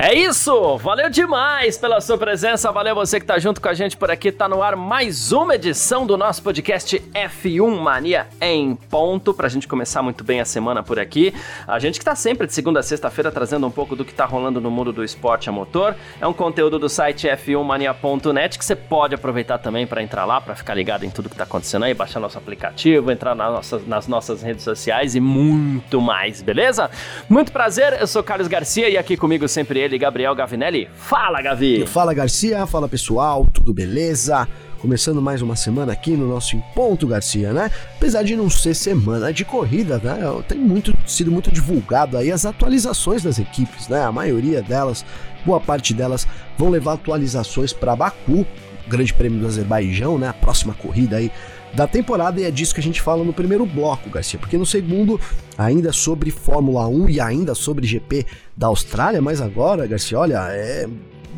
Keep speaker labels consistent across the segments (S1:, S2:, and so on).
S1: É isso! Valeu demais pela sua presença, valeu você que tá junto com a gente por aqui. Tá no ar mais uma edição do nosso podcast F1 Mania em ponto, pra gente começar muito bem a semana por aqui. A gente que tá sempre de segunda a sexta-feira trazendo um pouco do que tá rolando no mundo do esporte a motor. É um conteúdo do site f1mania.net que você pode aproveitar também para entrar lá, para ficar ligado em tudo que tá acontecendo aí, baixar nosso aplicativo, entrar nas nossas, nas nossas redes sociais e muito mais, beleza? Muito prazer, eu sou Carlos Garcia e aqui comigo sempre ele ele, Gabriel Gavinelli. Fala, Gavi!
S2: Fala, Garcia. Fala, pessoal. Tudo beleza? Começando mais uma semana aqui no nosso Ponto, Garcia, né? Apesar de não ser semana de corrida, né? Tem muito, sido muito divulgado aí as atualizações das equipes, né? A maioria delas, boa parte delas, vão levar atualizações para Baku, Grande Prêmio do Azerbaijão, né? A próxima corrida aí da temporada e é disso que a gente fala no primeiro bloco, Garcia, porque no segundo, ainda sobre Fórmula 1 e ainda sobre GP da Austrália, mas agora, Garcia, olha, é.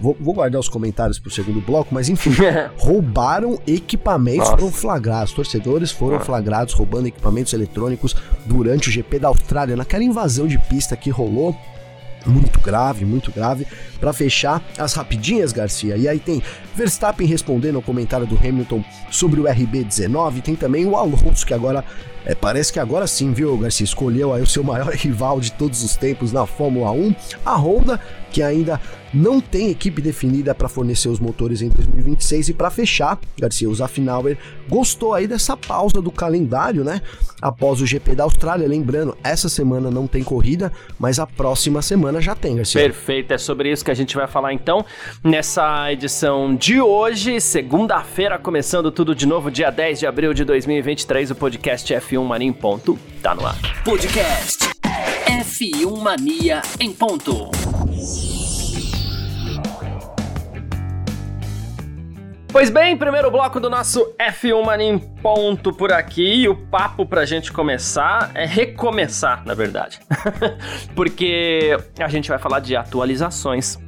S2: Vou, vou guardar os comentários pro segundo bloco, mas enfim, roubaram equipamentos, Nossa. foram flagrados. Torcedores foram ah. flagrados roubando equipamentos eletrônicos durante o GP da Austrália, naquela invasão de pista que rolou muito grave, muito grave. Para fechar, as rapidinhas, Garcia. E aí tem Verstappen respondendo ao comentário do Hamilton sobre o RB19. Tem também o Alonso, que agora é, parece que agora sim, viu, Garcia? Escolheu aí o seu maior rival de todos os tempos na Fórmula 1. A Honda, que ainda não tem equipe definida para fornecer os motores em 2026. E para fechar, Garcia, o Zafnauer gostou aí dessa pausa do calendário, né? Após o GP da Austrália. Lembrando, essa semana não tem corrida, mas a próxima semana já tem, Garcia.
S1: Perfeito, é sobre isso que a gente vai falar então nessa edição de hoje, segunda-feira, começando tudo de novo, dia 10 de abril de 2023. O podcast F1 Mania em Ponto tá no ar.
S3: Podcast F1 Mania em Ponto.
S1: Pois bem, primeiro bloco do nosso F1 Mania em ponto por aqui. E o papo pra gente começar é recomeçar, na verdade. Porque a gente vai falar de atualizações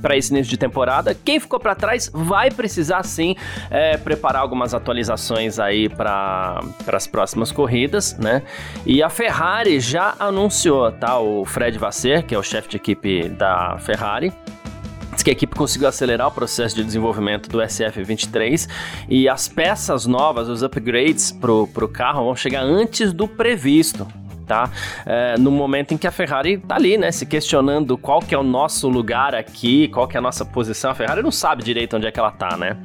S1: para esse início de temporada. Quem ficou para trás vai precisar sim é, preparar algumas atualizações aí para as próximas corridas, né? E a Ferrari já anunciou, tá? O Fred Vasser, que é o chefe de equipe da Ferrari, que a equipe conseguiu acelerar o processo de desenvolvimento do SF23 e as peças novas, os upgrades para o carro vão chegar antes do previsto tá? É, no momento em que a Ferrari tá ali, né, se questionando qual que é o nosso lugar aqui, qual que é a nossa posição. A Ferrari não sabe direito onde é que ela tá, né?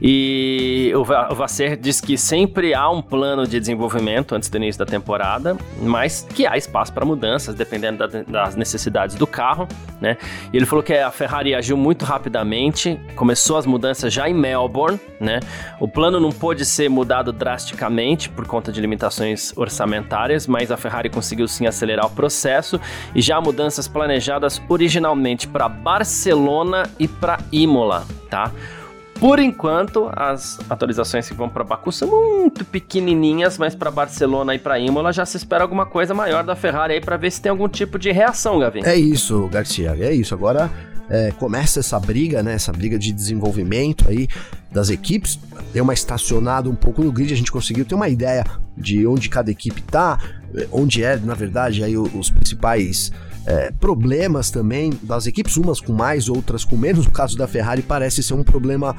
S1: E o, Vasser diz que sempre há um plano de desenvolvimento antes do início da temporada, mas que há espaço para mudanças, dependendo da, das necessidades do carro, né? E ele falou que a Ferrari agiu muito rapidamente, começou as mudanças já em Melbourne, né? O plano não pôde ser mudado drasticamente por conta de limitações orçamentárias, mas a Ferrari Ferrari conseguiu sim acelerar o processo e já mudanças planejadas originalmente para Barcelona e para Imola, tá? Por enquanto, as atualizações que vão para Baku são muito pequenininhas, mas para Barcelona e para Imola já se espera alguma coisa maior da Ferrari aí para ver se tem algum tipo de reação, Gavin.
S2: É isso, Garcia, é isso. Agora é, começa essa briga, né? Essa briga de desenvolvimento aí das equipes. Deu uma estacionada um pouco no grid, a gente conseguiu ter uma ideia de onde cada equipe tá, onde é, na verdade, aí os principais é, problemas também das equipes, umas com mais, outras com menos. No caso da Ferrari, parece ser um problema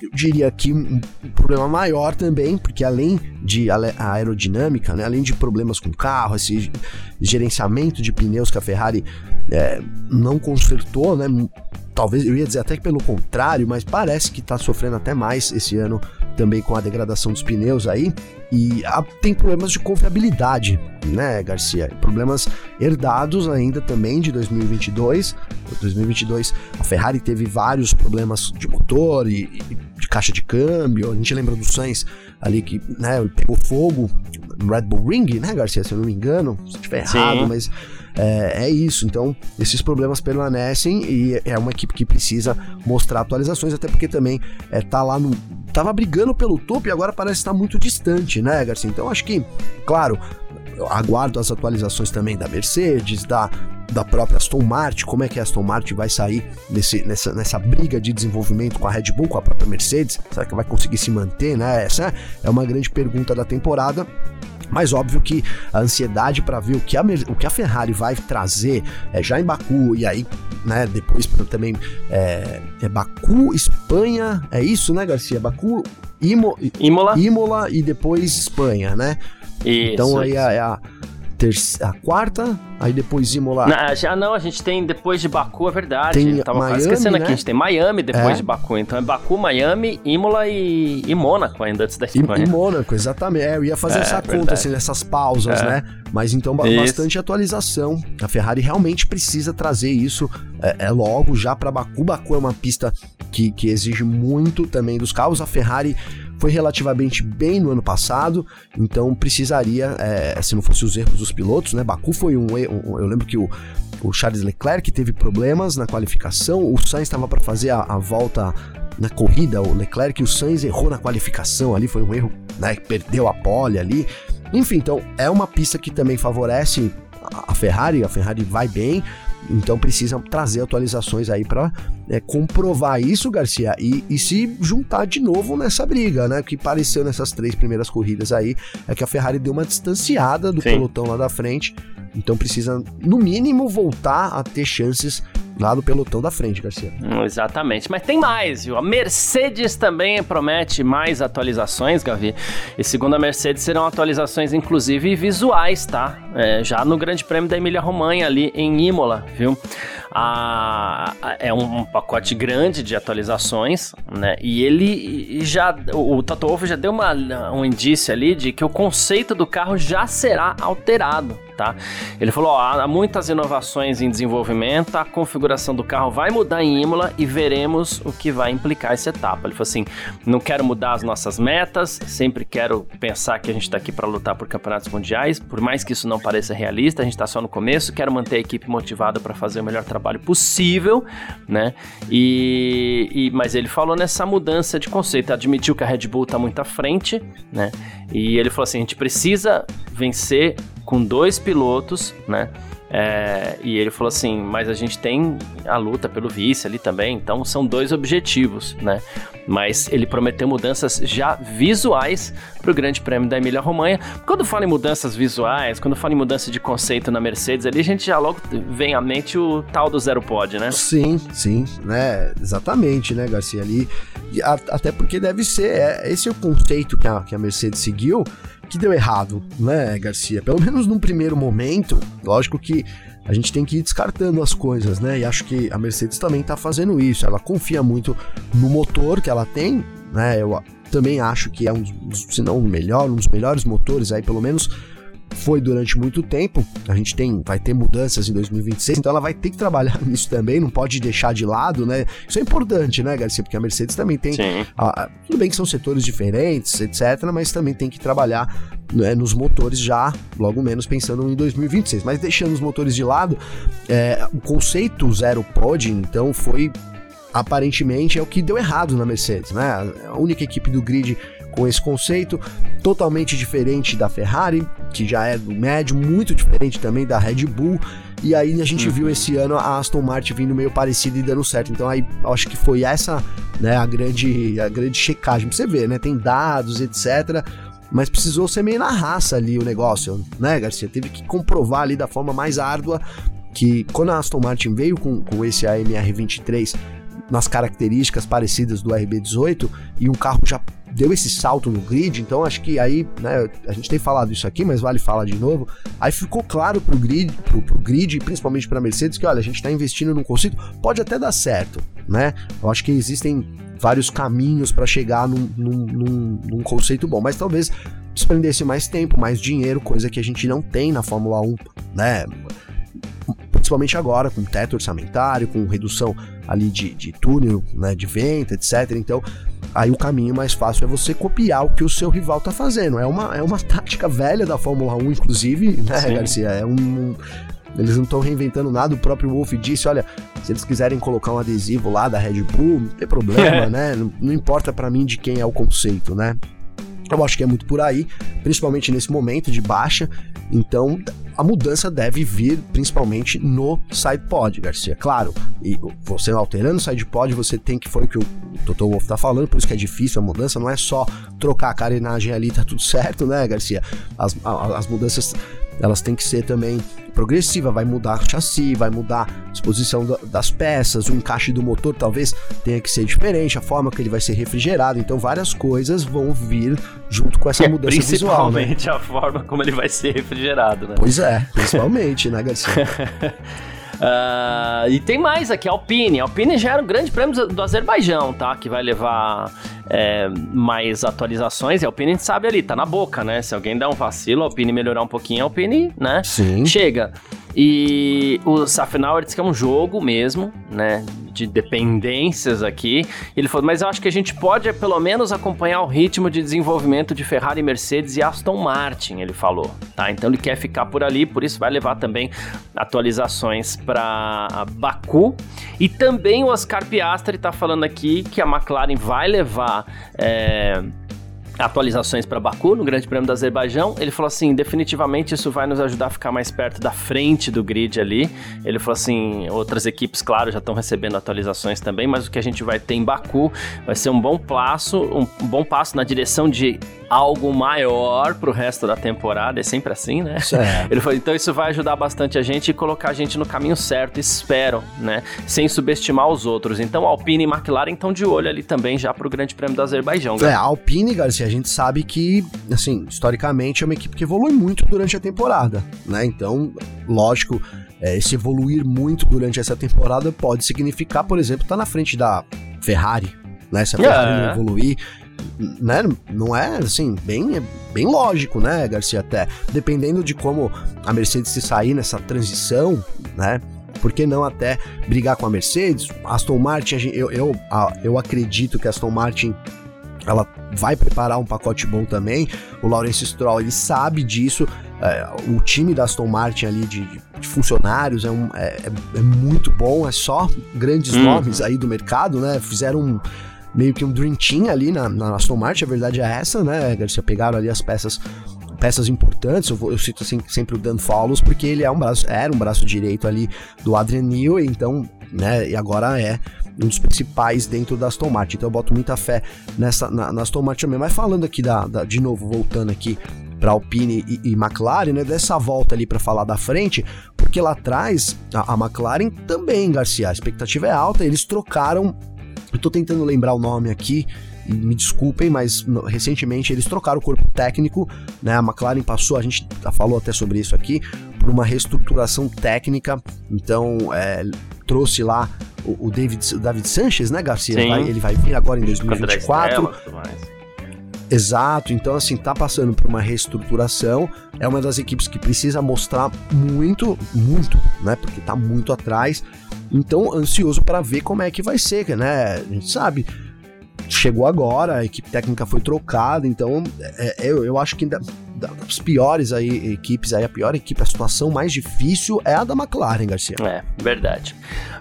S2: eu diria que um, problema maior também, porque além de aerodinâmica, né, além de problemas com carro, esse gerenciamento de pneus que a Ferrari é, não consertou, né, talvez eu ia dizer até que pelo contrário, mas parece que está sofrendo até mais esse ano também com a degradação dos pneus aí. E a, tem problemas de confiabilidade, né, Garcia? Problemas herdados ainda também de 2022. 2022 a Ferrari teve vários problemas de motor e, e de caixa de câmbio. A gente lembra do Sainz ali que né, pegou fogo no Red Bull Ring, né, Garcia? Se eu não me engano, se estiver errado, mas é, é, isso. Então, esses problemas permanecem e é uma equipe que precisa mostrar atualizações, até porque também é, tá lá no. Tava brigando pelo topo e agora parece estar muito distante, né, Garcia? Então, acho que, claro, aguardo as atualizações também da Mercedes, da, da própria Aston Martin, como é que a Aston Martin vai sair nesse, nessa, nessa briga de desenvolvimento com a Red Bull, com a própria Mercedes, será que vai conseguir se manter, né? Essa é uma grande pergunta da temporada. Mas óbvio que a ansiedade para ver o que, a, o que a Ferrari vai trazer é, já em Baku e aí, né, depois também é, é Baku, Espanha, é isso, né, Garcia? Baku, Imo, Imola. Imola e depois Espanha, né? Isso, então aí é a terça, a quarta, aí depois Imola.
S1: Não, já não, a gente tem depois de Baku, é verdade. Tem tava Miami, esquecendo né? aqui, a gente tem Miami depois é. de Baku. Então é Baku, Miami, Imola e, e Mônaco ainda antes da Espanha.
S2: E, e Mônaco, exatamente. É, eu ia fazer é, essa verdade. conta, assim, nessas pausas, é. né? Mas então bastante isso. atualização. A Ferrari realmente precisa trazer isso é, é logo já para Baku. Baku é uma pista que, que exige muito também dos carros. A Ferrari foi relativamente bem no ano passado, então precisaria, é, se não fosse os erros dos pilotos, né? Baku foi um, um eu lembro que o, o Charles Leclerc teve problemas na qualificação, o Sainz estava para fazer a, a, volta na corrida, o Leclerc e o Sainz errou na qualificação ali, foi um erro, né? Perdeu a pole ali. Enfim, então é uma pista que também favorece a Ferrari, a Ferrari vai bem, então precisa trazer atualizações aí para é, comprovar isso, Garcia, e, e, se juntar de novo nessa briga, né? Que pareceu nessas três primeiras corridas aí, é que a Ferrari deu uma distanciada do Sim. pelotão lá da frente. Então precisa, no mínimo, voltar a ter chances lá do pelotão da frente, Garcia.
S1: Hum, exatamente. Mas tem mais, viu? A Mercedes também promete mais atualizações, Gavi. E segundo a Mercedes, serão atualizações, inclusive, visuais, tá? É, já no Grande Prêmio da Emília-Romanha, ali em Imola, viu? A, a, é um, um, pacote grande de atualizações, né? E ele já. O, o Toto Wolff já deu uma, um indício ali de que o conceito do carro já será alterado tá? Ele falou, ó, há muitas inovações em desenvolvimento, a configuração do carro vai mudar em Imola e veremos o que vai implicar essa etapa. Ele falou assim, não quero mudar as nossas metas, sempre quero pensar que a gente está aqui para lutar por campeonatos mundiais, por mais que isso não pareça realista, a gente está só no começo, quero manter a equipe motivada para fazer o melhor trabalho possível, né? E, e, mas ele falou nessa mudança de conceito, admitiu que a Red Bull está muito à frente, né? E ele falou assim, a gente precisa vencer com dois pilotos, né? É, e ele falou assim: mas a gente tem a luta pelo vice ali também, então são dois objetivos, né? Mas ele prometeu mudanças já visuais para o Grande Prêmio da Emília-Romanha. Quando fala em mudanças visuais, quando fala em mudança de conceito na Mercedes, ali a gente já logo vem à mente o tal do zero pod, né?
S2: Sim, sim, né? Exatamente, né, Garcia? Ali, até porque deve ser, é, esse é o conceito que a, que a Mercedes seguiu que deu errado, né, Garcia? Pelo menos num primeiro momento, lógico que a gente tem que ir descartando as coisas, né? E acho que a Mercedes também tá fazendo isso. Ela confia muito no motor que ela tem, né? Eu também acho que é um, se não o melhor, um dos melhores motores aí, pelo menos foi durante muito tempo. A gente tem, vai ter mudanças em 2026, então ela vai ter que trabalhar nisso também, não pode deixar de lado, né? Isso é importante, né, Garcia? Porque a Mercedes também tem. A, tudo bem que são setores diferentes, etc., mas também tem que trabalhar né, nos motores já, logo menos pensando em 2026. Mas deixando os motores de lado, é, o conceito zero pod, então, foi aparentemente é o que deu errado na Mercedes, né? A única equipe do grid com esse conceito, totalmente diferente da Ferrari, que já é do médio, muito diferente também da Red Bull. E aí a gente uhum. viu esse ano a Aston Martin vindo meio parecida e dando certo. Então aí acho que foi essa, né, a grande a grande checagem pra você ver, né? Tem dados, etc. Mas precisou ser meio na raça ali o negócio, né, Garcia? Teve que comprovar ali da forma mais árdua que quando a Aston Martin veio com, com esse AMR 23 nas características parecidas do RB18 e um carro já deu esse salto no grid, então acho que aí, né, a gente tem falado isso aqui, mas vale falar de novo. Aí ficou claro pro grid, pro, pro grid, principalmente para Mercedes, que olha, a gente está investindo num conceito, pode até dar certo, né? Eu acho que existem vários caminhos para chegar num, num, num, num, conceito bom, mas talvez desprendesse mais tempo, mais dinheiro, coisa que a gente não tem na Fórmula 1, né? Principalmente agora, com teto orçamentário, com redução ali de, de túnel, né, de venda, etc. Então, aí o caminho mais fácil é você copiar o que o seu rival tá fazendo. É uma, é uma tática velha da Fórmula 1, inclusive, né, Sim. Garcia? É um, eles não estão reinventando nada. O próprio Wolf disse: olha, se eles quiserem colocar um adesivo lá da Red Bull, não tem problema, né? Não, não importa para mim de quem é o conceito, né? Eu acho que é muito por aí, principalmente nesse momento de baixa. Então, a mudança deve vir principalmente no sidepod, Garcia. Claro, e você alterando o sidepod, você tem que, foi o que o Toto Wolff tá falando, por isso que é difícil a mudança, não é só trocar a carenagem ali, tá tudo certo, né, Garcia? As, as mudanças elas têm que ser também progressiva, vai mudar o chassi, vai mudar a disposição das peças, o encaixe do motor talvez tenha que ser diferente, a forma que ele vai ser refrigerado, então várias coisas vão vir junto com essa é, mudança
S1: visual,
S2: né?
S1: Principalmente a forma como ele vai ser refrigerado, né?
S2: Pois é, principalmente, né, Garcia?
S1: Uh, e tem mais aqui, Alpine. Alpine já era um grande prêmio do Azerbaijão, tá? Que vai levar é, mais atualizações. E a Alpine a gente sabe ali, tá na boca, né? Se alguém der um vacilo, a Alpine melhorar um pouquinho, a Alpine, né?
S2: Sim.
S1: Chega. E o Safnauer disse que é um jogo mesmo, né? De dependências aqui. Ele falou, mas eu acho que a gente pode pelo menos acompanhar o ritmo de desenvolvimento de Ferrari, Mercedes e Aston Martin, ele falou, tá? Então ele quer ficar por ali, por isso vai levar também atualizações para Baku. E também o Oscar Piastri está falando aqui que a McLaren vai levar. É, atualizações para Baku no Grande Prêmio do Azerbaijão. Ele falou assim: definitivamente isso vai nos ajudar a ficar mais perto da frente do grid ali. Ele falou assim: outras equipes, claro, já estão recebendo atualizações também, mas o que a gente vai ter em Baku vai ser um bom passo, um bom passo na direção de algo maior pro resto da temporada. É sempre assim, né? Ele falou: então isso vai ajudar bastante a gente e colocar a gente no caminho certo, espero, né? Sem subestimar os outros. Então Alpine e McLaren estão de olho ali também já pro Grande Prêmio do Azerbaijão.
S2: É, Alpine, Garcia a gente sabe que, assim, historicamente é uma equipe que evolui muito durante a temporada, né? Então, lógico, é, esse evoluir muito durante essa temporada pode significar, por exemplo, estar tá na frente da Ferrari, né? Se a Ferrari é. não evoluir, né? Não é assim, bem, bem lógico, né, Garcia? Até dependendo de como a Mercedes se sair nessa transição, né? Por que não até brigar com a Mercedes? Aston Martin, eu, eu, eu acredito que a Aston Martin ela vai preparar um pacote bom também. O Lawrence Stroll ele sabe disso. É, o time da Aston Martin ali de, de funcionários é, um, é, é, muito bom. É só grandes uhum. nomes aí do mercado, né? Fizeram um, meio que um dream team ali na, na Aston Martin. A verdade é essa, né? Garcia pegaram ali as peças peças importantes. Eu, vou, eu cito assim, sempre o Dan Follows porque ele é um braço, era um braço direito ali do Adrian Newey, então, né? E agora é um dos principais dentro da Aston Martin. Então eu boto muita fé nessa, na, na Aston Martin também. Mas falando aqui da, da de novo, voltando aqui para Alpine e, e, McLaren, né? Dessa volta ali para falar da frente, porque lá atrás a, a, McLaren também, Garcia, a expectativa é alta. Eles trocaram. Eu tô tentando lembrar o nome aqui. Me desculpem, mas recentemente eles trocaram o corpo técnico, né? A McLaren passou, a gente falou até sobre isso aqui, por uma reestruturação técnica. Então, é, trouxe lá o, o David, o David Sanchez, né, Garcia? Vai, ele vai vir agora em 2024. Exato, então assim, tá passando por uma reestruturação, é uma das equipes que precisa mostrar muito, muito, né, porque tá muito atrás. Então, ansioso para ver como é que vai ser, né? A gente sabe, chegou agora, a equipe técnica foi trocada, então é, é eu, eu acho que das piores aí, equipes, aí, a pior equipe, a situação mais difícil é a da McLaren, Garcia.
S1: É, verdade.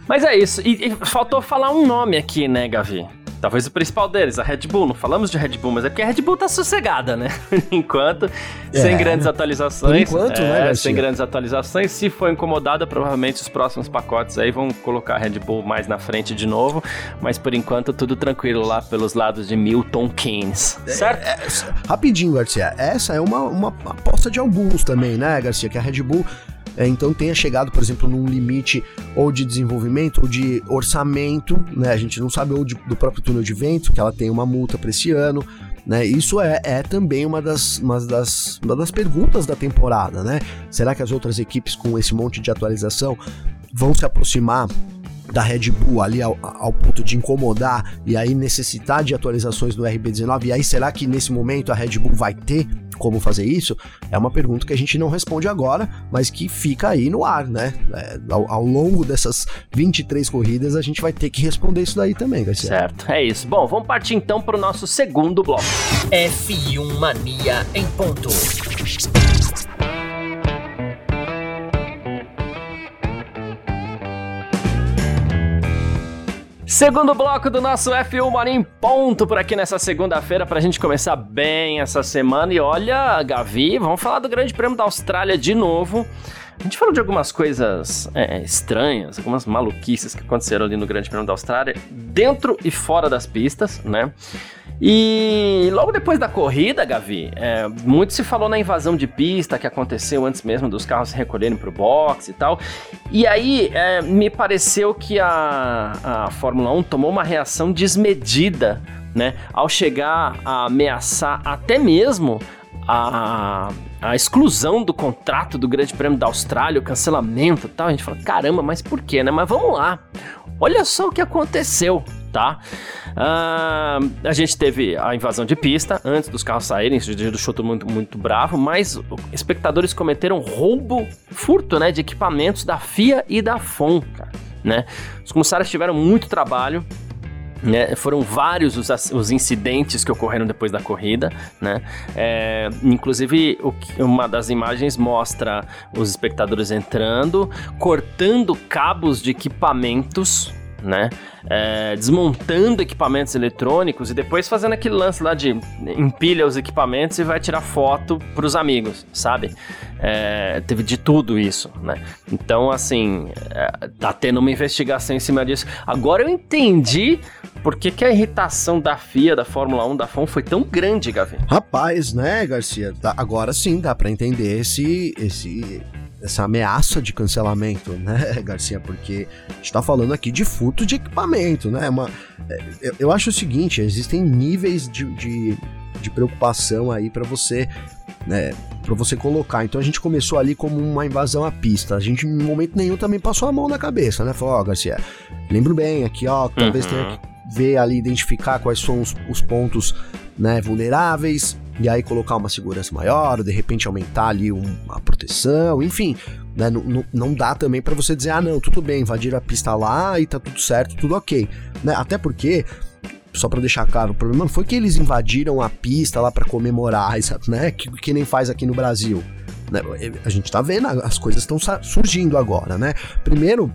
S1: Mas é isso. E, e faltou falar um nome aqui, né, Gavi? Talvez o principal deles, a Red Bull. Não falamos de Red Bull, mas é porque a Red Bull tá sossegada, né? Por enquanto, é, sem grandes atualizações.
S2: Por enquanto, né, é,
S1: né, Sem grandes atualizações. Se for incomodada, provavelmente os próximos pacotes aí vão colocar a Red Bull mais na frente de novo. Mas por enquanto, tudo tranquilo lá pelos lados de Milton Keynes. É, certo? É,
S2: é, rapidinho, Garcia. Essa é uma, uma aposta de alguns também, né, Garcia? Que a Red Bull é, então tenha chegado, por exemplo, num limite ou de desenvolvimento ou de orçamento, né? A gente não sabe ou de, do próprio túnel de vento, que ela tem uma multa para esse ano, né? Isso é, é também uma das, uma, das, uma das perguntas da temporada, né? Será que as outras equipes com esse monte de atualização vão se aproximar da Red Bull ali ao, ao, ponto de incomodar e aí necessitar de atualizações do RB19? E aí será que nesse momento a Red Bull vai ter como fazer isso? É uma pergunta que a gente não responde agora, mas que fica aí no ar, né? É, ao, ao, longo dessas 23 corridas a gente vai ter que responder isso daí também, Garcia.
S1: Certo, é isso. Bom, vamos partir então para o nosso segundo bloco.
S3: F1 Mania em ponto.
S1: Segundo bloco do nosso F1 Mania ponto por aqui nessa segunda-feira pra gente começar bem essa semana. E olha, Gavi, vamos falar do Grande Prêmio da Austrália de novo. A gente falou de algumas coisas é, estranhas, algumas maluquices que aconteceram ali no Grande Prêmio da Austrália, dentro e fora das pistas, né? E logo depois da corrida, Gavi, é, muito se falou na invasão de pista que aconteceu antes mesmo dos carros se recolherem para o box e tal. E aí é, me pareceu que a, a Fórmula 1 tomou uma reação desmedida, né? Ao chegar a ameaçar até mesmo a, a exclusão do contrato do Grande Prêmio da Austrália, o cancelamento e tal. A gente fala, caramba, mas por quê, né? Mas vamos lá. Olha só o que aconteceu, tá? Uh, a gente teve a invasão de pista antes dos carros saírem, isso deixou todo mundo muito bravo, mas espectadores cometeram roubo, furto, né, de equipamentos da FIA e da FOM, cara, né? Os comissários tiveram muito trabalho, né, foram vários os, os, incidentes que ocorreram depois da corrida, né? É, inclusive, o, uma das imagens mostra os espectadores entrando, cortando cabos de equipamentos, né? É, desmontando equipamentos eletrônicos e depois fazendo aquele lance lá de empilha os equipamentos e vai tirar foto para os amigos, sabe? É, teve de tudo isso, né? Então, assim, é, tá tendo uma investigação em cima disso. Agora eu entendi por que, que a irritação da FIA, da Fórmula 1, da FOM foi tão grande, Gavi.
S2: Rapaz, né, Garcia? Agora sim dá para entender esse, esse essa ameaça de cancelamento, né, Garcia? Porque a gente tá falando aqui de furto de equipamento, né? Uma, é, eu, eu acho o seguinte: existem níveis de, de, de preocupação aí para você. Né, para você colocar. Então a gente começou ali como uma invasão à pista. A gente, em momento nenhum, também passou a mão na cabeça, né? Falou, ó, oh, Garcia, lembro bem aqui, ó, talvez uhum. tenha que ver ali, identificar quais são os, os pontos né, vulneráveis, e aí colocar uma segurança maior, de repente aumentar ali uma proteção, enfim, né, não, não dá também para você dizer, ah não, tudo bem, invadir a pista lá e tá tudo certo, tudo ok, né, até porque só para deixar claro, o problema não foi que eles invadiram a pista lá para comemorar, né, que, que nem faz aqui no Brasil, né, a gente tá vendo, as coisas estão surgindo agora, né, primeiro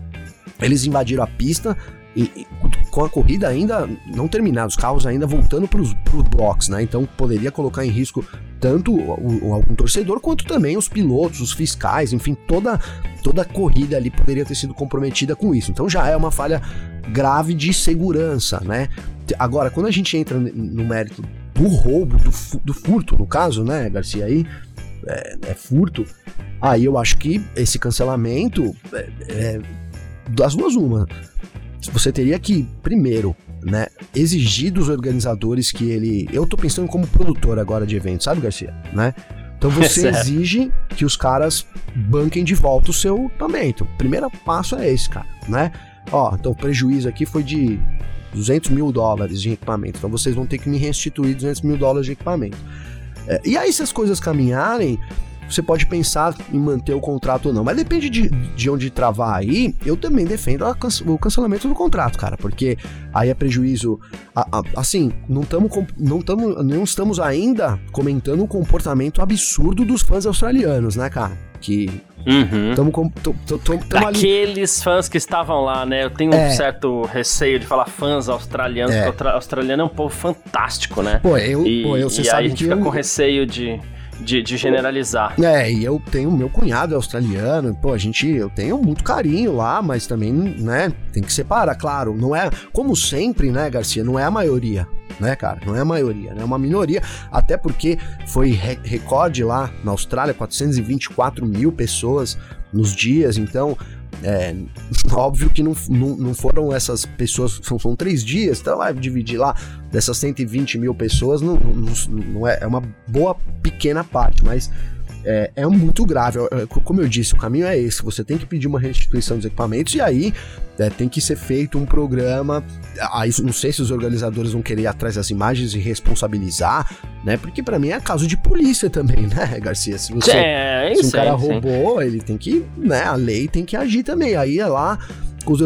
S2: eles invadiram a pista e, e, com a corrida ainda não terminada, os carros ainda voltando para os blocos, né? Então poderia colocar em risco tanto algum torcedor quanto também os pilotos, os fiscais, enfim, toda, toda a corrida ali poderia ter sido comprometida com isso. Então já é uma falha grave de segurança, né? Agora, quando a gente entra no mérito do roubo, do, do furto, no caso, né, Garcia, aí é, é furto, aí eu acho que esse cancelamento é, é das duas uma você teria que, primeiro, né, exigir dos organizadores que ele. Eu tô pensando como produtor agora de eventos, sabe, Garcia? Né? Então você exige que os caras banquem de volta o seu equipamento. O primeiro passo é esse, cara, né? Ó, então o prejuízo aqui foi de 200 mil dólares de equipamento. Então vocês vão ter que me restituir 200 mil dólares de equipamento. É, e aí, se as coisas caminharem, você pode pensar em manter o contrato ou não. Mas depende de, de onde travar aí, eu também defendo a, o cancelamento do contrato, cara, porque aí é prejuízo. A, a, assim, não, tamo, não, tamo, não estamos ainda comentando o comportamento absurdo dos fãs australianos, né, cara? Que
S1: Uhum. Tamo com, Aqueles ali... fãs que estavam lá, né? Eu tenho é. um certo receio de falar fãs australianos, é. porque australiano é um povo fantástico, né?
S2: Pô, eu,
S1: e,
S2: pô, eu você
S1: e
S2: sabe
S1: aí a gente fica eu... com receio de de, de generalizar.
S2: É, e eu tenho meu cunhado australiano, pô, a gente, eu tenho muito carinho lá, mas também, né, tem que separar, claro, não é, como sempre, né, Garcia, não é a maioria, né, cara, não é a maioria, né, é uma minoria, até porque foi re recorde lá na Austrália, 424 mil pessoas nos dias, então é, óbvio que não, não, não, foram essas pessoas, são, são três dias, então vai dividir lá dessas 120 mil pessoas, não, não, não é, é uma boa pequena parte, mas é, é, muito grave. Como eu disse, o caminho é esse: você tem que pedir uma restituição dos equipamentos e aí é, tem que ser feito um programa. Aí não sei se os organizadores vão querer ir atrás das imagens e responsabilizar, né? Porque para mim é caso de polícia também, né, Garcia? Se você é, se um cara roubou, ele tem que, né? A lei tem que agir também. Aí é lá os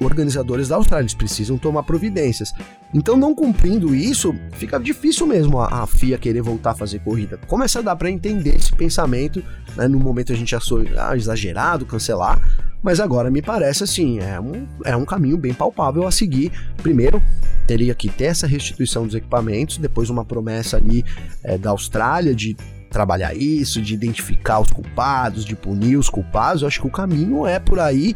S2: organizadores da Austrália, eles precisam tomar providências. Então, não cumprindo isso, fica difícil mesmo a, a FIA querer voltar a fazer corrida. Começa a dar para entender esse pensamento, né? No momento a gente achou ah, exagerado, cancelar, Mas agora me parece assim, é um, é um caminho bem palpável a seguir. Primeiro, teria que ter essa restituição dos equipamentos, depois uma promessa ali é, da Austrália de trabalhar isso, de identificar os culpados, de punir os culpados. Eu acho que o caminho é por aí.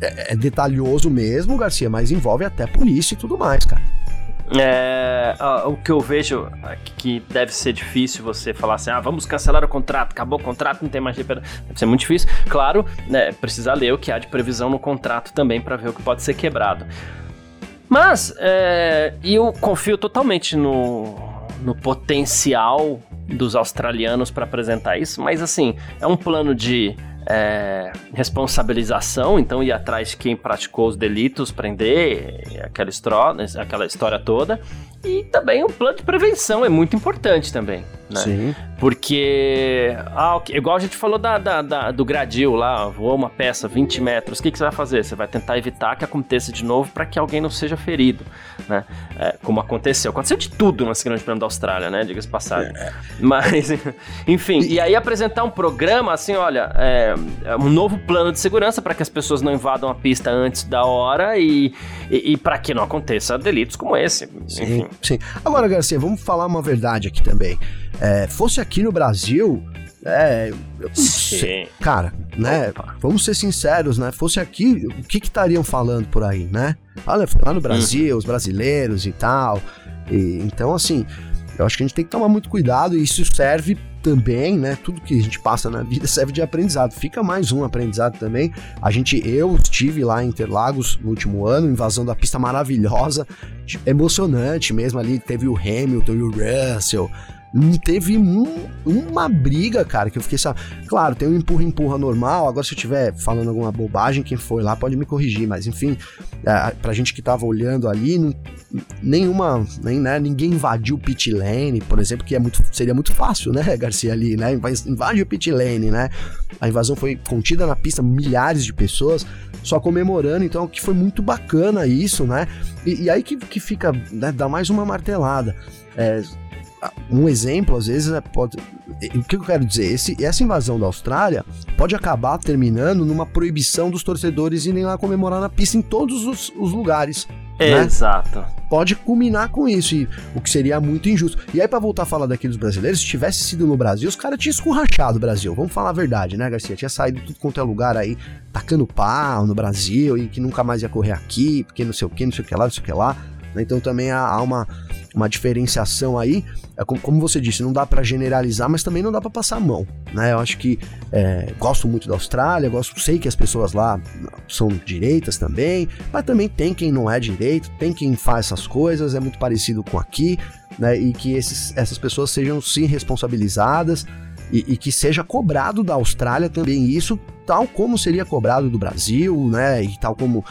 S2: É, é detalhoso mesmo, Garcia, mas envolve até polícia e tudo mais, cara.
S1: É, o que eu vejo que deve ser difícil você falar assim, ah, vamos cancelar o contrato, acabou o contrato, não tem mais Deve ser muito difícil. Claro, né, precisa ler o que há de previsão no contrato também para ver o que pode ser quebrado. Mas, é, eu confio totalmente no, no potencial dos australianos para apresentar isso, mas assim, é um plano de é, responsabilização, então ir atrás de quem praticou os delitos, prender aquela, aquela história toda. E também o plano de prevenção é muito importante também, né? Sim. Porque, ah, igual a gente falou da, da, da, do gradil lá, voou uma peça 20 metros, o que, que você vai fazer? Você vai tentar evitar que aconteça de novo para que alguém não seja ferido, né? É, como aconteceu. Aconteceu de tudo nesse grande prêmio da Austrália, né? Diga-se passagem. É. Mas, enfim, e aí apresentar um programa assim, olha, é, é um novo plano de segurança para que as pessoas não invadam a pista antes da hora e, e, e para que não aconteça delitos como esse.
S2: Sim. Enfim. Sim. Agora, Garcia, vamos falar uma verdade aqui também. É, fosse aqui no Brasil, é, sei, cara, né? Opa. Vamos ser sinceros, né? Fosse aqui, o que que estariam falando por aí, né? Olha, foi lá no Brasil, uhum. os brasileiros e tal. E, então, assim, eu acho que a gente tem que tomar muito cuidado e isso serve também, né? Tudo que a gente passa na vida serve de aprendizado. Fica mais um aprendizado também. A gente, eu estive lá em Interlagos no último ano, invasão da pista maravilhosa, emocionante mesmo ali. Teve o Hamilton e o Russell teve um, uma briga, cara, que eu fiquei sabe. Claro, tem um empurra-empurra normal. Agora, se eu estiver falando alguma bobagem, quem foi lá pode me corrigir, mas enfim, é, pra gente que tava olhando ali, nenhuma, nem, né, ninguém invadiu o pit lane, por exemplo, que é muito, seria muito fácil, né, Garcia ali, né? Invade o pit lane, né? A invasão foi contida na pista, milhares de pessoas só comemorando, então que foi muito bacana isso, né? E, e aí que, que fica, né, dá mais uma martelada. É, um exemplo, às vezes, é, pode. O que eu quero dizer? Esse, essa invasão da Austrália pode acabar terminando numa proibição dos torcedores irem lá comemorar na pista em todos os, os lugares.
S1: Né? Exato.
S2: Pode culminar com isso, e, o que seria muito injusto. E aí, para voltar a falar daqueles brasileiros, se tivesse sido no Brasil, os caras tinham escurrachado o Brasil. Vamos falar a verdade, né, Garcia? Tinha saído tudo quanto é lugar aí, tacando pau no Brasil e que nunca mais ia correr aqui, porque não sei o que, não sei o que lá, não sei o que lá. Né? Então também há, há uma, uma diferenciação aí. É como, como você disse, não dá para generalizar, mas também não dá para passar a mão, né? Eu acho que é, gosto muito da Austrália, gosto, sei que as pessoas lá são direitas também, mas também tem quem não é direito, tem quem faz essas coisas, é muito parecido com aqui, né? E que esses, essas pessoas sejam sim responsabilizadas e, e, que seja cobrado da Austrália também isso, tal como seria cobrado do Brasil, né? E tal como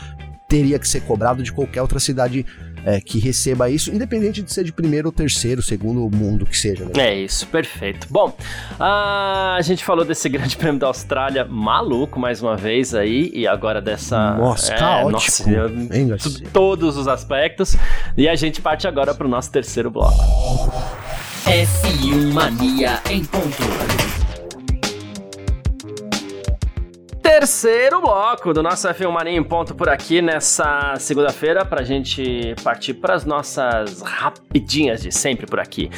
S2: teria que ser cobrado de qualquer outra cidade é, que receba isso, independente de ser de primeiro ou terceiro, segundo mundo que seja. Né?
S1: É isso, perfeito. Bom, a gente falou desse grande prêmio da Austrália maluco mais uma vez aí, e agora dessa.
S2: Nossa, é, caótico. Nossa,
S1: hein, todos os aspectos. E a gente parte agora para o nosso terceiro bloco.
S3: F1 Mania em ponto.
S1: Terceiro bloco do nosso F1 Mania em ponto por aqui nessa segunda-feira pra gente partir para as nossas rapidinhas de sempre por aqui.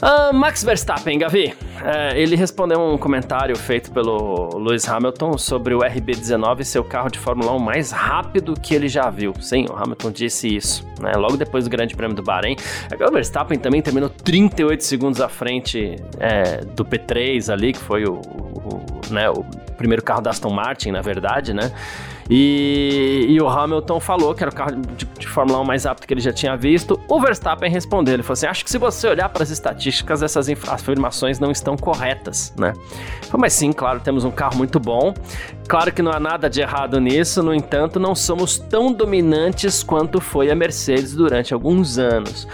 S1: Uh, Max Verstappen, Gavi, uh, ele respondeu um comentário feito pelo Lewis Hamilton sobre o RB19 ser o carro de Fórmula 1 mais rápido que ele já viu. Sim, o Hamilton disse isso, né? Logo depois do Grande Prêmio do Bahrein. O Verstappen também terminou 38 segundos à frente é, do P3 ali, que foi o, o, né, o primeiro carro da Aston Martin, na verdade, né? E, e, o Hamilton falou que era o carro de, de, Fórmula 1 mais rápido que ele já tinha visto. O Verstappen respondeu: ele falou assim: Acho que se você olhar para as estatísticas, essas afirmações não estão corretas, né? Falei, Mas sim, claro, temos um carro muito bom. Claro que não há nada de errado nisso, no entanto, não somos tão dominantes quanto foi a Mercedes durante alguns anos.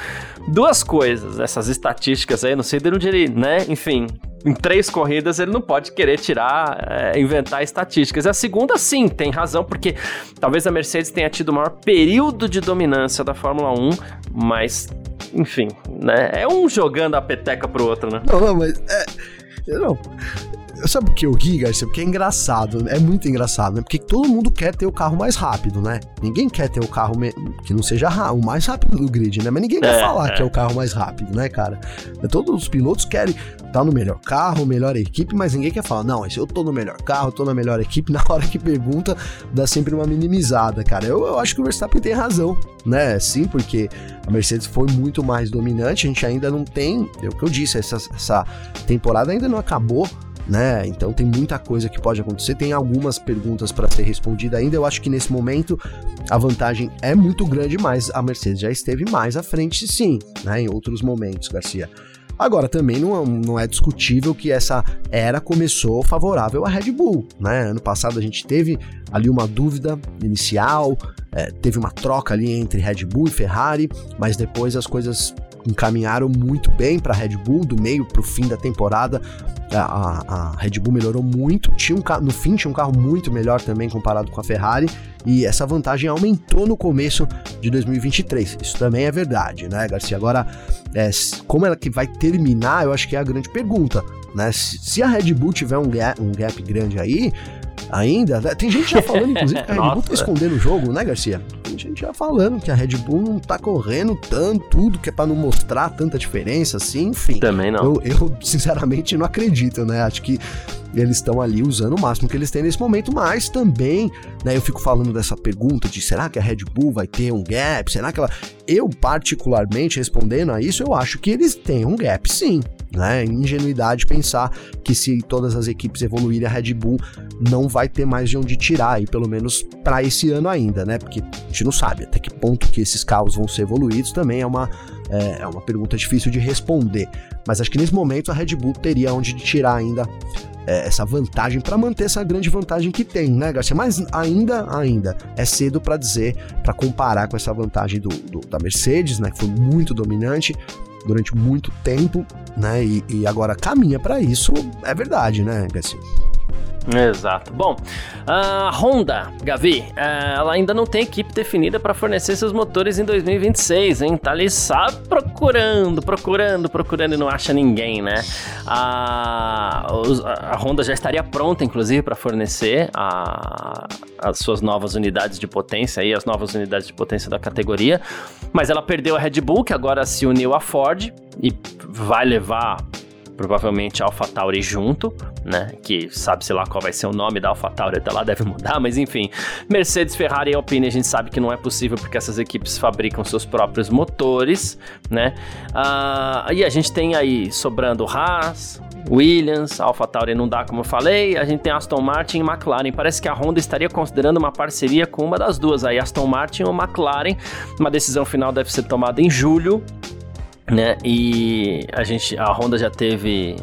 S1: Duas coisas, essas estatísticas aí, não sei de onde ele, né? Enfim, em três corridas ele não pode querer tirar, é, inventar estatísticas. A segunda, sim, tem razão, porque talvez a Mercedes tenha tido o maior período de dominância da Fórmula 1, mas, enfim, né? É um jogando a peteca pro outro, né?
S2: Não, não mas. É, não. Sabe o que eu ri, Garcia? Porque é engraçado, é muito engraçado, né? Porque todo mundo quer ter o carro mais rápido, né? Ninguém quer ter o carro que não seja o mais rápido do grid, né? Mas ninguém quer é, falar é. que é o carro mais rápido, né, cara? Todos os pilotos querem estar tá no melhor carro, melhor equipe, mas ninguém quer falar, não, eu tô no melhor carro, tô na melhor equipe, na hora que pergunta, dá sempre uma minimizada, cara. Eu, eu acho que o Verstappen tem razão, né? Sim, porque a Mercedes foi muito mais dominante, a gente ainda não tem, é o que eu disse, essa, essa temporada ainda não acabou né? Então tem muita coisa que pode acontecer. Tem algumas perguntas para ser respondida ainda. Eu acho que nesse momento a vantagem é muito grande, mas a Mercedes já esteve mais à frente, sim, né? Em outros momentos, Garcia. Agora, também não, não é discutível que essa era começou favorável à Red Bull, né? Ano passado a gente teve ali uma dúvida inicial, é, teve uma troca ali entre Red Bull e Ferrari, mas depois as coisas encaminharam muito bem para a Red Bull, do meio para o fim da temporada. A, a, Red Bull melhorou muito, tinha um no fim tinha um carro muito melhor também comparado com a Ferrari, e essa vantagem aumentou no começo de 2023. Isso também é verdade, né, Garcia? Agora, é, como ela que vai terminar, eu acho que é a grande pergunta. Né? Se, se a Red Bull tiver um gap, um gap grande aí, ainda. Né? Tem gente já falando, inclusive, que a Red Bull tá escondendo o jogo, né, Garcia? Tem gente já falando que a Red Bull não tá correndo tanto, tudo que é pra não mostrar tanta diferença, assim, enfim.
S1: Também não.
S2: Eu, eu sinceramente, não acredito, né? Acho que eles estão ali usando o máximo que eles têm nesse momento, mas também, né, eu fico falando dessa pergunta de será que a Red Bull vai ter um gap? Será que ela. Eu, particularmente, respondendo a isso, eu acho que eles têm um gap sim. Né? Ingenuidade pensar que se todas as equipes evoluírem, a Red Bull não vai ter mais de onde tirar, aí, pelo menos para esse ano ainda, né? Porque a gente não sabe até que ponto que esses carros vão ser evoluídos também é uma, é, é uma pergunta difícil de responder. Mas acho que nesse momento a Red Bull teria onde tirar ainda é, essa vantagem para manter essa grande vantagem que tem, né, Garcia? Mas ainda, ainda é cedo para dizer, para comparar com essa vantagem do, do, da Mercedes, né, que foi muito dominante durante muito tempo, né? E, e agora caminha para isso, é verdade, né, Garcia?
S1: Exato. Bom, a Honda, Gavi, é, ela ainda não tem equipe definida para fornecer seus motores em 2026, hein? Tá ali só procurando, procurando, procurando e não acha ninguém, né? A, a Honda já estaria pronta, inclusive, para fornecer a, as suas novas unidades de potência, aí, as novas unidades de potência da categoria, mas ela perdeu a Red Bull, que agora se uniu à Ford e vai levar provavelmente AlphaTauri junto, né? Que sabe-se lá qual vai ser o nome da AlphaTauri até lá, deve mudar, mas enfim. Mercedes, Ferrari e Alpine a gente sabe que não é possível porque essas equipes fabricam seus próprios motores, né? Uh, e a gente tem aí sobrando Haas, Williams, AlphaTauri não dá, como eu falei. A gente tem Aston Martin e McLaren. Parece que a Honda estaria considerando uma parceria com uma das duas aí, Aston Martin ou McLaren. Uma decisão final deve ser tomada em julho né? E a gente, a Honda já teve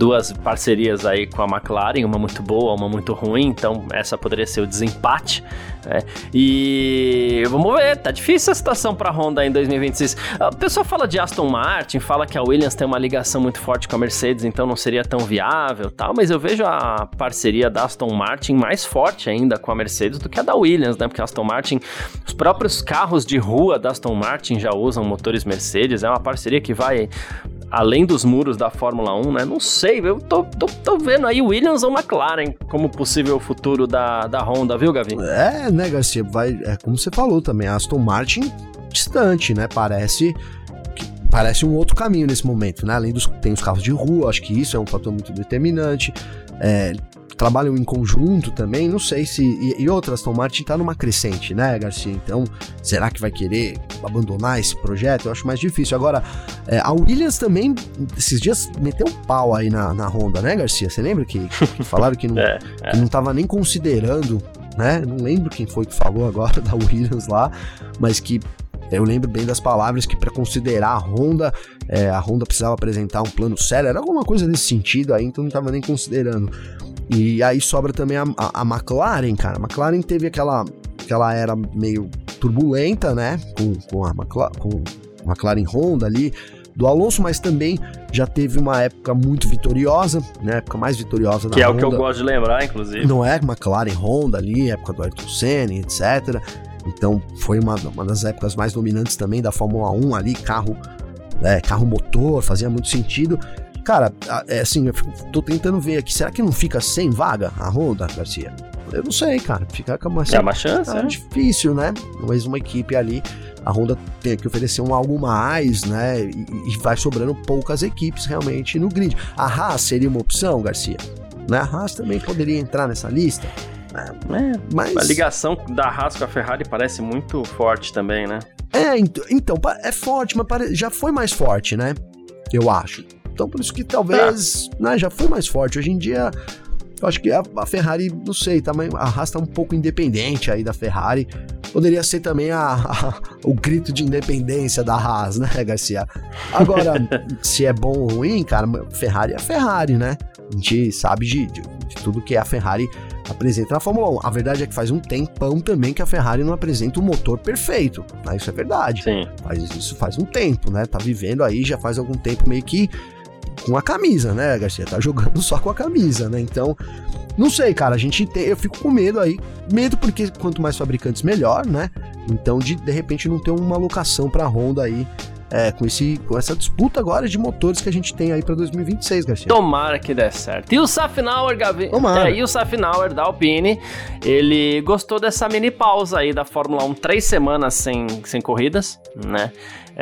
S1: duas parcerias aí com a McLaren, uma muito boa, uma muito ruim, então essa poderia ser o desempate. Né? E vamos ver, tá difícil a situação para Honda em 2026. A pessoa fala de Aston Martin, fala que a Williams tem uma ligação muito forte com a Mercedes, então não seria tão viável, tal, mas eu vejo a parceria da Aston Martin mais forte ainda com a Mercedes do que a da Williams, né? Porque a Aston Martin, os próprios carros de rua da Aston Martin já usam motores Mercedes, é uma parceria que vai além dos muros da Fórmula 1, né? Não sei, eu tô, tô, tô vendo aí Williams ou McLaren como possível futuro da, da Honda, viu, Gavi?
S2: É, né, Garcia? Vai, é como você falou também, Aston Martin distante, né? Parece parece um outro caminho nesse momento, né? Além dos tem os carros de rua, acho que isso é um fator muito determinante. É, trabalham em conjunto também, não sei se. E, e outras, Aston Martin tá numa crescente, né, Garcia? Então, será que vai querer abandonar esse projeto? Eu acho mais difícil. Agora, é, a Williams também, esses dias, meteu um pau aí na, na Honda, né, Garcia? Você lembra que, que falaram que não, é, é. que não tava nem considerando né? Não lembro quem foi que falou agora da Williams lá, mas que eu lembro bem das palavras que para considerar a Honda, é, a Honda precisava apresentar um plano sério, era alguma coisa nesse sentido aí, então não estava nem considerando. E aí sobra também a, a, a McLaren, cara. A McLaren teve aquela, aquela era meio turbulenta, né? Com, com, a, McLaren, com a McLaren Honda ali do Alonso, mas também já teve uma época muito vitoriosa, né? época mais vitoriosa
S1: da Que é Honda. o que eu gosto de lembrar, inclusive.
S2: Não é? McLaren Honda ali, época do Ayrton Senna, etc. Então foi uma, uma das épocas mais dominantes também da Fórmula 1 ali, carro, é, carro motor, fazia muito sentido. Cara, é assim, eu fico, tô tentando ver aqui, será que não fica sem vaga a Honda, Garcia? Eu não sei, cara. Fica com uma,
S1: é uma chance,
S2: é
S1: é.
S2: difícil, né? Mas uma equipe ali, a Honda tem que oferecer um algo mais, né? E, e vai sobrando poucas equipes realmente no grid. A Haas seria uma opção, Garcia? Né? A Haas também poderia entrar nessa lista.
S1: É, mas... A ligação da Haas com a Ferrari parece muito forte também, né?
S2: É, então, é forte, mas já foi mais forte, né? Eu acho. Então, por isso que talvez, é. né, já foi mais forte. Hoje em dia, eu acho que a, a Ferrari, não sei, tá, a Haas tá um pouco independente aí da Ferrari. Poderia ser também a, a, o grito de independência da Haas, né, Garcia? Agora, se é bom ou ruim, cara, Ferrari é Ferrari, né? A gente sabe de, de, de tudo que a Ferrari apresenta na Fórmula 1. A verdade é que faz um tempão também que a Ferrari não apresenta um motor perfeito. Né? Isso é verdade.
S1: Sim.
S2: Faz, isso faz um tempo, né? Tá vivendo aí já faz algum tempo meio que com a camisa, né, Garcia? Tá jogando só com a camisa, né? Então, não sei, cara, a gente tem, eu fico com medo aí, medo porque quanto mais fabricantes melhor, né? Então, de de repente não ter uma alocação para Honda aí é, com, esse, com essa disputa agora de motores que a gente tem aí para 2026, Garcia.
S1: Tomara que dê certo. E o Safinauer, Gavi...
S2: Tomara.
S1: É, e o Safinauer da Alpine, ele gostou dessa mini pausa aí da Fórmula 1, três semanas sem, sem corridas, né?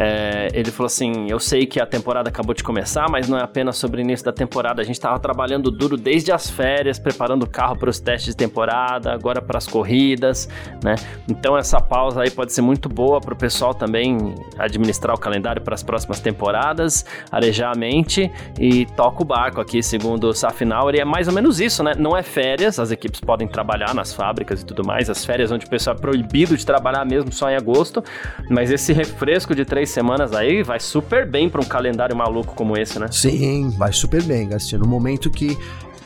S1: É, ele falou assim: Eu sei que a temporada acabou de começar, mas não é apenas sobre o início da temporada. A gente estava trabalhando duro desde as férias, preparando o carro para os testes de temporada, agora para as corridas, né? Então essa pausa aí pode ser muito boa para o pessoal também administrar o calendário para as próximas temporadas, arejar a mente e toca o barco aqui, segundo o Safinauer. E é mais ou menos isso, né? Não é férias, as equipes podem trabalhar nas fábricas e tudo mais, as férias onde o pessoal é proibido de trabalhar mesmo só em agosto, mas esse refresco de três semanas aí vai super bem para um calendário maluco como esse, né?
S2: Sim, vai super bem, Garcia. No momento que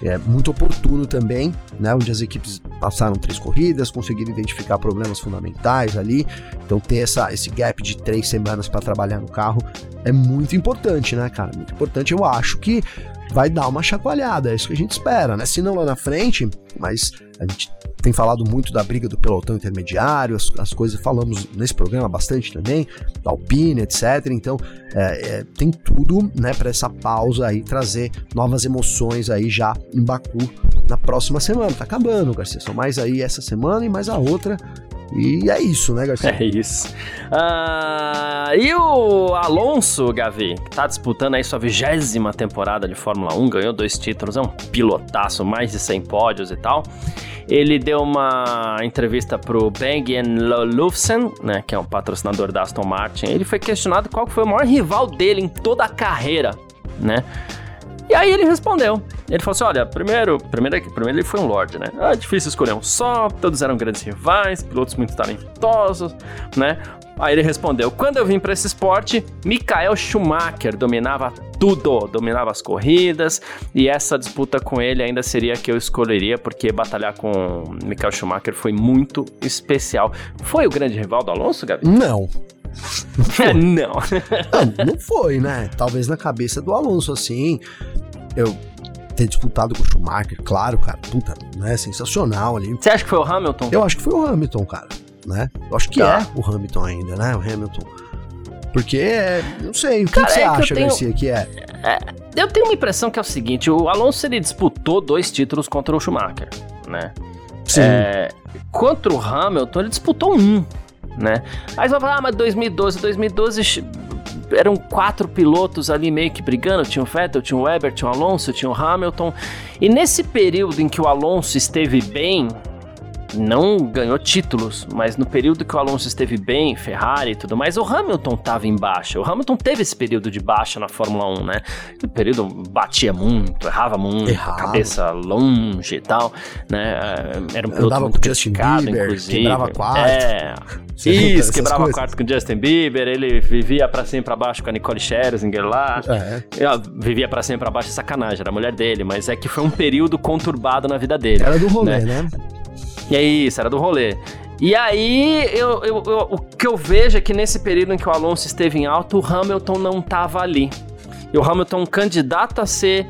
S2: é muito oportuno também, né? Onde as equipes passaram três corridas, conseguiram identificar problemas fundamentais ali. Então ter essa, esse gap de três semanas para trabalhar no carro é muito importante, né, cara? Muito importante. Eu acho que vai dar uma chacoalhada, é isso que a gente espera, né? Se não lá na frente, mas a gente tem falado muito da briga do pelotão intermediário, as, as coisas falamos nesse programa bastante também, da Alpine, etc. Então é, é, tem tudo, né, para essa pausa aí trazer novas emoções aí já em Baku na próxima semana. Tá acabando, Garcia. São mais aí essa semana e mais a outra e é isso, né, Garcia?
S1: É isso. Uh, e o Alonso, Gavi, que tá disputando aí sua vigésima temporada de Fórmula 1, ganhou dois títulos, é um pilotaço, mais de 100 pódios e tal. Ele deu uma entrevista pro Bang Olufsen, né, que é um patrocinador da Aston Martin. Ele foi questionado qual foi o maior rival dele em toda a carreira, né? E aí ele respondeu. Ele falou assim: olha, primeiro, primeiro, primeiro ele foi um Lorde, né? É difícil escolher um só, todos eram grandes rivais, pilotos muito talentosos, né? Aí ele respondeu: quando eu vim para esse esporte, Michael Schumacher dominava tudo, dominava as corridas, e essa disputa com ele ainda seria a que eu escolheria, porque batalhar com Michael Schumacher foi muito especial. Foi o grande rival do Alonso, Gabi?
S2: Não,
S1: não. Foi. não.
S2: não. Não foi, né? Talvez na cabeça do Alonso, assim. Eu ter disputado com o Schumacher, claro, cara. Puta, né? Sensacional ali.
S1: Você acha que foi o Hamilton?
S2: Eu acho que foi o Hamilton, cara. Né? Eu acho que tá. é o Hamilton ainda, né? O Hamilton. Porque, não sei, o que, cara, que você é acha, que tenho... Garcia, que é?
S1: é? Eu tenho uma impressão que é o seguinte, o Alonso ele disputou dois títulos contra o Schumacher, né?
S2: Sim.
S1: É, contra o Hamilton, ele disputou um né? Aí você vai falar, ah, mas 2012, 2012 eram quatro pilotos ali meio que brigando, tinha o Vettel, tinha o Weber, tinha o Alonso, tinha o Hamilton. E nesse período em que o Alonso esteve bem, não ganhou títulos, mas no período que o Alonso esteve bem, Ferrari e tudo mais, o Hamilton estava em baixa. O Hamilton teve esse período de baixa na Fórmula 1, né? O período batia muito, errava muito, errava. cabeça longe e tal, né? É, era um piloto
S2: Andava
S1: muito
S2: Justin Bieber,
S1: inclusive.
S2: Quebrava quarto.
S1: É. Isso, quebrava coisas. quarto com Justin Bieber, ele vivia pra cima e pra baixo com a Nicole Scherzinger lá. É. vivia pra cima e pra baixo, sacanagem, era a mulher dele, mas é que foi um período conturbado na vida dele.
S2: Era do rolê, né? né?
S1: E é isso, era do rolê. E aí, eu, eu, eu, o que eu vejo é que nesse período em que o Alonso esteve em alto, o Hamilton não estava ali. E o Hamilton, candidato a ser.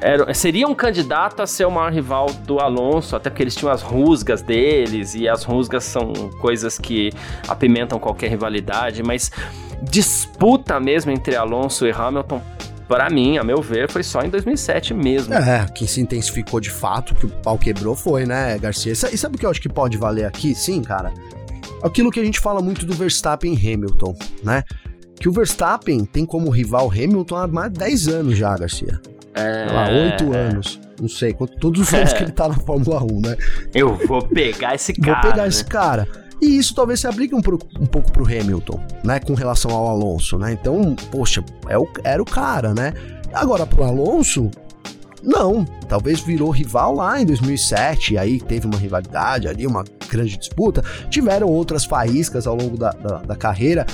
S1: Era, seria um candidato a ser o maior rival do Alonso, até porque eles tinham as rusgas deles, e as rusgas são coisas que apimentam qualquer rivalidade, mas disputa mesmo entre Alonso e Hamilton para mim, a meu ver, foi só em 2007 mesmo.
S2: É, quem se intensificou de fato, que o pau quebrou foi, né, Garcia? E sabe o que eu acho que pode valer aqui? Sim, cara. Aquilo que a gente fala muito do Verstappen e Hamilton, né? Que o Verstappen tem como rival Hamilton há mais de 10 anos já, Garcia. É. Sei lá, 8 anos. Não sei, todos os anos é. que ele tá na Fórmula 1, né?
S1: Eu vou pegar esse cara.
S2: Vou pegar
S1: né?
S2: esse cara. E isso talvez se aplique um, um pouco pro Hamilton, né? Com relação ao Alonso, né? Então, poxa, é o, era o cara, né? Agora, pro Alonso, não. Talvez virou rival lá em 2007, aí teve uma rivalidade ali, uma grande disputa. Tiveram outras faíscas ao longo da, da, da carreira,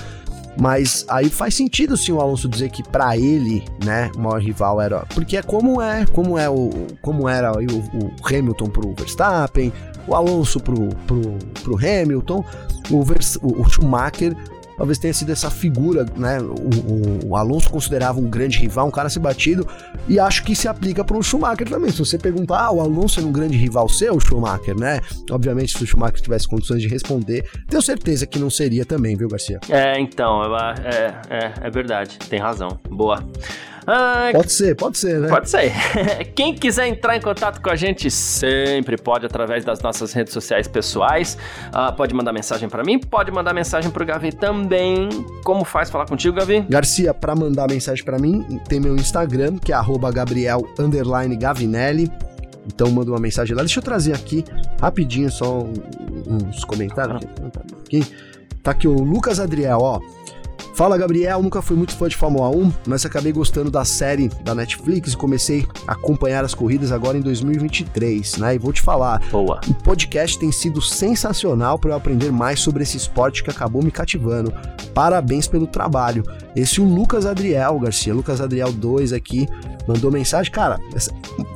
S2: mas aí faz sentido sim o Alonso dizer que para ele, né, o maior rival era, porque é como é, como é o como era o, o Hamilton pro Verstappen, o Alonso pro, pro, pro Hamilton, o, Vers, o, Schumacher talvez tenha sido essa figura, né? O, o, o, Alonso considerava um grande rival, um cara a ser batido, e acho que se aplica para o Schumacher também. Se você perguntar, ah, o Alonso é um grande rival seu, Schumacher, né? Obviamente, se o Schumacher tivesse condições de responder, tenho certeza que não seria também, viu, Garcia?
S1: É, então, é, é, é verdade, tem razão. Boa.
S2: Ah, pode ser, pode ser, né?
S1: Pode ser. Quem quiser entrar em contato com a gente sempre pode através das nossas redes sociais pessoais. Uh, pode mandar mensagem para mim, pode mandar mensagem pro Gavi também. Como faz falar contigo, Gavi?
S2: Garcia, para mandar mensagem para mim, tem meu Instagram, que é @gabriel_gavinelli. Então manda uma mensagem lá. Deixa eu trazer aqui rapidinho só uns comentários aqui. Tá aqui o Lucas Adriel, ó. Fala Gabriel, nunca fui muito fã de Fórmula 1, mas acabei gostando da série da Netflix e comecei a acompanhar as corridas agora em 2023, né? E vou te falar,
S1: Boa.
S2: o podcast tem sido sensacional para eu aprender mais sobre esse esporte que acabou me cativando. Parabéns pelo trabalho. Esse é o Lucas Adriel Garcia, Lucas Adriel 2 aqui, mandou mensagem. Cara, essa,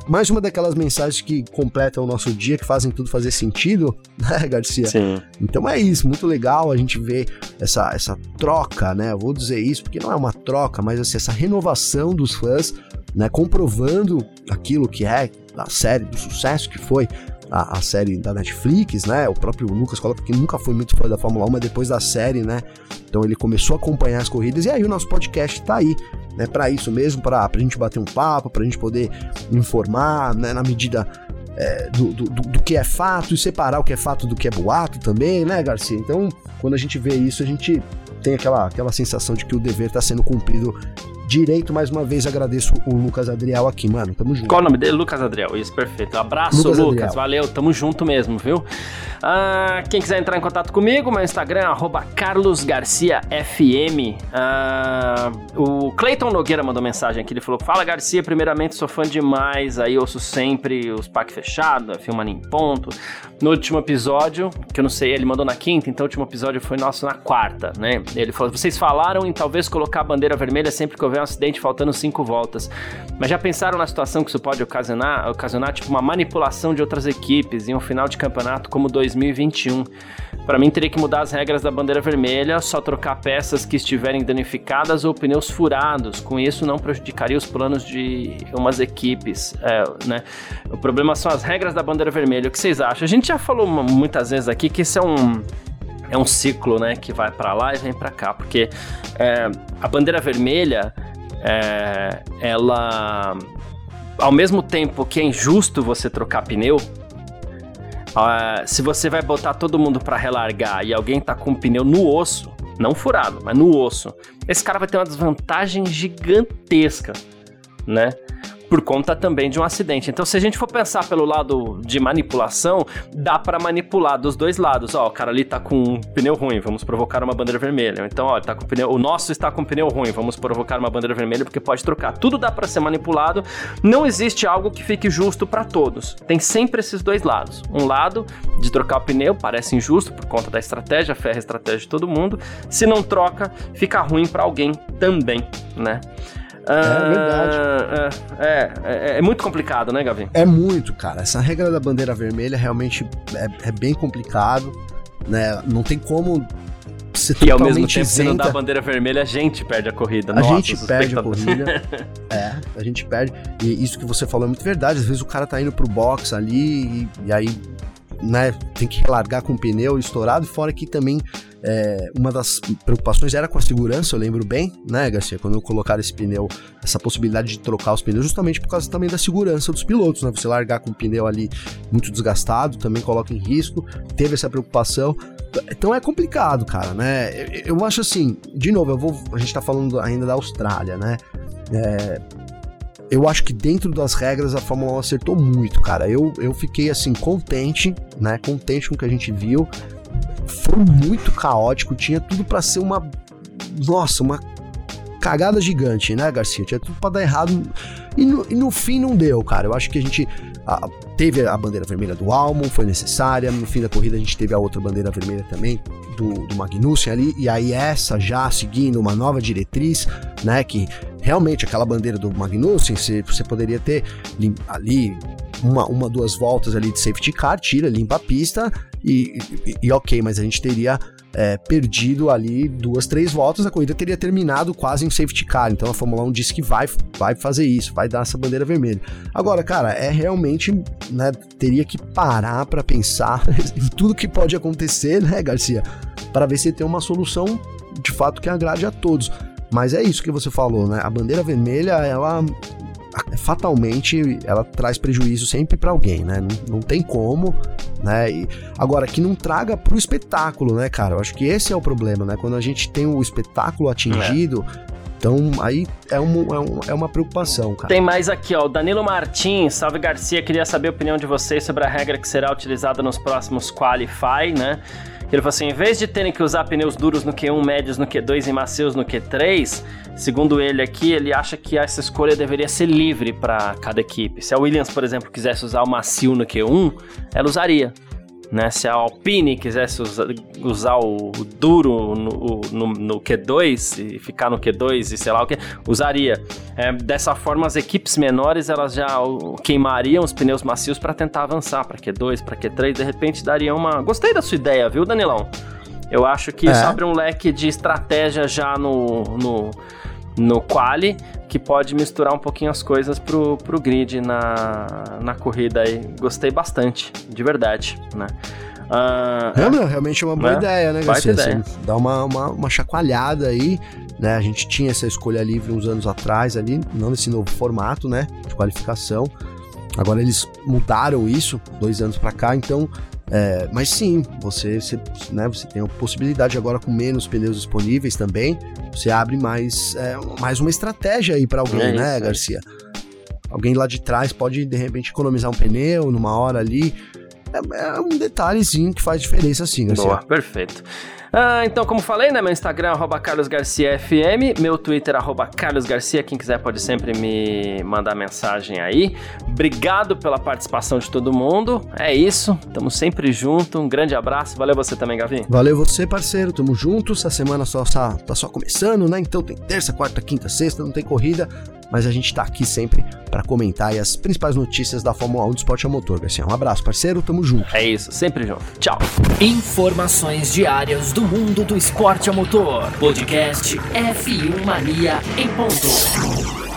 S2: mais uma daquelas mensagens que completam o nosso dia, que fazem tudo fazer sentido, né, Garcia?
S1: Sim.
S2: Então é isso, muito legal a gente ver essa, essa troca, né? Eu vou dizer isso porque não é uma troca, mas assim, essa renovação dos fãs, né? Comprovando aquilo que é a série, do sucesso que foi a, a, série da Netflix, né? O próprio Lucas coloca que nunca foi muito fã da Fórmula 1, mas depois da série, né? Então ele começou a acompanhar as corridas e aí o nosso podcast tá aí, né? Para isso mesmo, para a gente bater um papo, para a gente poder informar, né? Na medida é, do, do, do, que é fato e separar o que é fato do que é boato também, né, Garcia? Então, quando a gente vê isso, a gente tem aquela, aquela sensação de que o dever está sendo cumprido direito. Mais uma vez agradeço o Lucas Adriel aqui, mano. Tamo junto.
S1: Qual o nome dele? Lucas Adriel. Isso, perfeito. Abraço, Lucas. Lucas. Valeu, tamo junto mesmo, viu? Ah, quem quiser entrar em contato comigo, meu Instagram é carlosgarciafm. Ah, o Cleiton Nogueira mandou mensagem aqui, ele falou, fala Garcia, primeiramente sou fã demais, aí ouço sempre os pack fechado, filmando em ponto. No último episódio, que eu não sei, ele mandou na quinta, então o último episódio foi nosso na quarta, né? Ele falou, vocês falaram em talvez colocar a bandeira vermelha sempre que houver um acidente faltando cinco voltas, mas já pensaram na situação que isso pode ocasionar, ocasionar tipo uma manipulação de outras equipes em um final de campeonato como dois 2021. Para mim, teria que mudar as regras da bandeira vermelha, só trocar peças que estiverem danificadas ou pneus furados. Com isso, não prejudicaria os planos de umas equipes. É, né? O problema são as regras da bandeira vermelha. O que vocês acham? A gente já falou muitas vezes aqui que isso é um é um ciclo, né, que vai para lá e vem para cá, porque é, a bandeira vermelha, é, ela, ao mesmo tempo que é injusto você trocar pneu, Uh, se você vai botar todo mundo para relargar e alguém tá com o pneu no osso, não furado, mas no osso, esse cara vai ter uma desvantagem gigantesca, né? Por conta também de um acidente. Então, se a gente for pensar pelo lado de manipulação, dá para manipular dos dois lados. Ó, o cara ali tá com um pneu ruim, vamos provocar uma bandeira vermelha. Então, ó, tá com pneu, o nosso está com pneu ruim, vamos provocar uma bandeira vermelha porque pode trocar. Tudo dá para ser manipulado. Não existe algo que fique justo para todos. Tem sempre esses dois lados. Um lado de trocar o pneu parece injusto por conta da estratégia, ferra a estratégia de todo mundo. Se não troca, fica ruim para alguém também, né?
S2: É verdade.
S1: É, é, é, é, muito complicado, né, Gavi?
S2: É muito, cara. Essa regra da bandeira vermelha realmente é, é bem complicado, né? Não tem como ser
S1: e ao mesmo tempo, isenta. se não dá bandeira vermelha, a gente perde a corrida.
S2: A Nossa, gente perde a corrida. é, a gente perde. E isso que você falou é muito verdade. Às vezes o cara tá indo pro box ali e, e aí, né, tem que relargar com o pneu estourado. Fora que também é, uma das preocupações era com a segurança, eu lembro bem, né, Garcia, quando colocaram esse pneu, essa possibilidade de trocar os pneus, justamente por causa também da segurança dos pilotos, né? Você largar com o pneu ali muito desgastado também coloca em risco, teve essa preocupação. Então é complicado, cara, né? Eu, eu acho assim, de novo, eu vou, a gente tá falando ainda da Austrália, né? É, eu acho que dentro das regras a Fórmula 1 acertou muito, cara. Eu, eu fiquei assim contente, né? Contente com o que a gente viu. Foi muito caótico, tinha tudo para ser uma nossa, uma cagada gigante, né, Garcia? Tinha tudo para dar errado e no, e no, fim não deu, cara. Eu acho que a gente a, teve a bandeira vermelha do Almon, foi necessária. No fim da corrida a gente teve a outra bandeira vermelha também do, do Magnussen ali. E aí essa já seguindo uma nova diretriz, né? Que realmente aquela bandeira do Magnussen, você, você poderia ter ali uma, uma, duas voltas ali de safety car, tira, limpa a pista e, e, e ok, mas a gente teria é, perdido ali duas, três voltas, a corrida teria terminado quase em safety car. Então a Fórmula 1 disse que vai, vai fazer isso, vai dar essa bandeira vermelha. Agora, cara, é realmente, né, teria que parar para pensar em tudo que pode acontecer, né, Garcia, para ver se tem uma solução de fato que agrade a todos. Mas é isso que você falou, né? A bandeira vermelha, ela fatalmente ela traz prejuízo sempre para alguém, né? Não, não, tem como, né? E, agora que não traga pro espetáculo, né, cara? Eu acho que esse é o problema, né? Quando a gente tem o espetáculo atingido, é. Então, aí é, um, é, é, uma preocupação, cara.
S1: Tem mais aqui, ó. Danilo Martins, salve Garcia, queria saber a opinião de vocês sobre a regra que será utilizada nos próximos Qualify, né? Ele falou assim: em vez de terem que usar pneus duros no Q1, médios no Q2 e macios no Q3, segundo ele aqui, ele acha que essa escolha deveria ser livre para cada equipe. Se a Williams, por exemplo, quisesse usar o macio no Q1, ela usaria. Né? Se a Alpine quisesse usar, usar o, duro no, no, no, Q2 e ficar no Q2 e sei lá o que, usaria. É, dessa forma, as equipes menores elas já queimariam os pneus macios para tentar avançar para Q2, para Q3. De repente, daria uma. Gostei da sua ideia, viu, Danilão? Eu acho que é. isso abre um leque de estratégia já no, no, no quali que pode misturar um pouquinho as coisas pro, pro grid na, na corrida aí. Gostei bastante, de verdade, né?
S2: Uh, é, meu, realmente é uma boa né? ideia, né, Garcia? Ideia. Assim, dá uma, uma, uma chacoalhada aí, né? A gente tinha essa escolha livre uns anos atrás ali, não nesse novo formato, né, de qualificação. Agora eles mudaram isso dois anos para cá, então é, mas sim, você, você, né, você tem a possibilidade agora com menos pneus disponíveis também, você abre mais, é, mais uma estratégia aí para alguém, é né, isso, Garcia? Alguém lá de trás pode de repente economizar um pneu numa hora ali. É, é um detalhezinho que faz diferença, sim, Garcia.
S1: Boa, perfeito. Ah, então, como falei, né? Meu Instagram é carlosgarciafm, meu Twitter é carlosgarcia, quem quiser pode sempre me mandar mensagem aí. Obrigado pela participação de todo mundo, é isso, tamo sempre junto, um grande abraço, valeu você também, Gavi.
S2: Valeu você, parceiro, tamo junto, essa semana só, só tá só começando, né? Então tem terça, quarta, quinta, sexta, não tem corrida, mas a gente está aqui sempre para comentar as principais notícias da Fórmula 1 do esporte a motor, Garcia. Um abraço, parceiro, tamo junto.
S1: É isso, sempre junto. Tchau.
S3: Informações diárias do mundo do esporte a motor. Podcast F1 Mania em ponto.